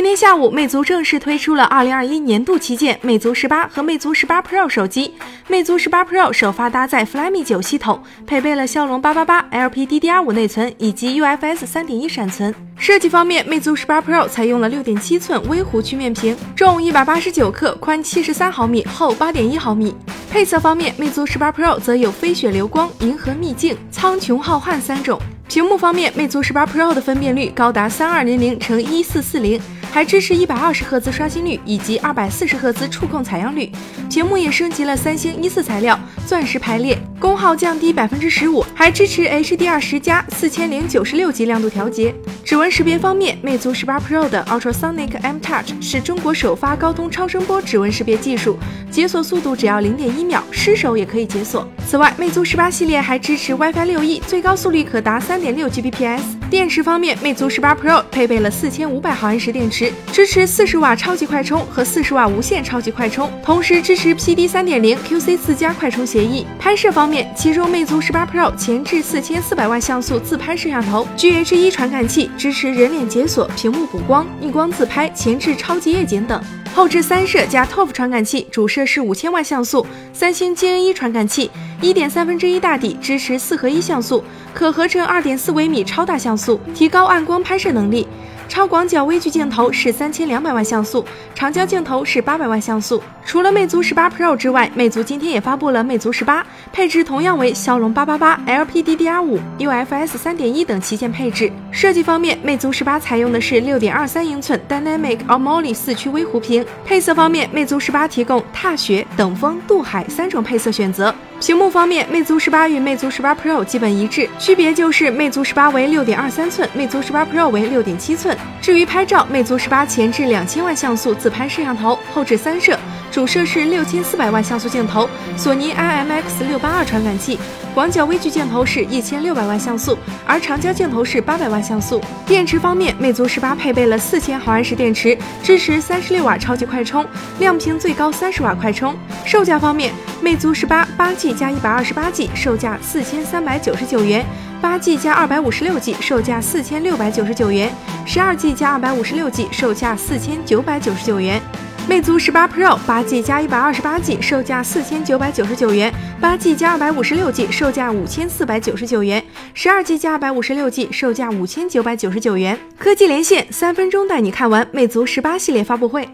今天下午，魅族正式推出了2021年度旗舰魅族十八和魅族十八 Pro 手机。魅族十八 Pro 首发搭载 Flyme 九系统，配备了骁龙八八八 LPDDR5 内存以及 UFS 3.1闪存。设计方面，魅族十八 Pro 采用了6.7寸微弧曲面屏，重189克，宽73毫米，厚8.1毫米。配色方面，魅族十八 Pro 则有飞雪流光、银河秘境、苍穹浩瀚三种。屏幕方面，魅族十八 Pro 的分辨率高达3200乘1440。还支持一百二十赫兹刷新率以及二百四十赫兹触控采样率，屏幕也升级了三星一四材料，钻石排列，功耗降低百分之十五，还支持 HDR 十加四千零九十六级亮度调节。指纹识别方面，魅族十八 Pro 的 Ultrasonic M Touch 是中国首发高通超声波指纹识别技术，解锁速度只要零点一秒，失手也可以解锁。此外，魅族十八系列还支持 WiFi 六 E，最高速率可达三点六 Gbps。电池方面，魅族十八 Pro 配备了四千五百毫安时电池，支持四十瓦超级快充和四十瓦无线超级快充，同时支持 PD 三点零 QC 四加快充协议。拍摄方，面其中魅族十八 Pro 前置四千四百万像素自拍摄像头，GH 一传感器，支持人脸解锁、屏幕补光、逆光自拍、前置超级夜景等。后置三摄加 TOF 传感器，主摄是五千万像素，三星 GN1 传感器，一点三分之一大底，支持四合一像素，可合成二点四微米超大像素，提高暗光拍摄能力。超广角微距镜头是三千两百万像素，长焦镜头是八百万像素。除了魅族十八 Pro 之外，魅族今天也发布了魅族十八，配置同样为骁龙八八八、LPDDR5、UFS 三点一等旗舰配置。设计方面，魅族十八采用的是六点二三英寸 Dynamic AMOLED 四驱微弧屏。配色方面，魅族十八提供踏雪、等风、渡海三种配色选择。屏幕方面，魅族十八与魅族十八 Pro 基本一致，区别就是魅族十八为六点二三寸，魅族十八 Pro 为六点七寸。至于拍照，魅族十八前置两千万像素自拍摄像头，后置三摄，主摄是六千四百万像素镜头，索尼 IMX 六八二传感器，广角微距镜头是一千六百万像素，而长焦镜头是八百万像素。电池方面，魅族十八配备了四千毫安时电池，支持三十六瓦超级快充，亮屏最高三十瓦快充。售价方面，魅族十八八 G 加一百二十八 G 售价四千三百九十九元，八 G 加二百五十六 G 售价四千六百九十九元，十二 G 加二百五十六 G 售价四千九百九十九元。魅族十八 Pro 八 G 加一百二十八 G 售价四千九百九十九元，八 G 加二百五十六 G 售价五千四百九十九元，十二 G 加二百五十六 G 售价五千九百九十九元。科技连线三分钟带你看完魅族十八系列发布会。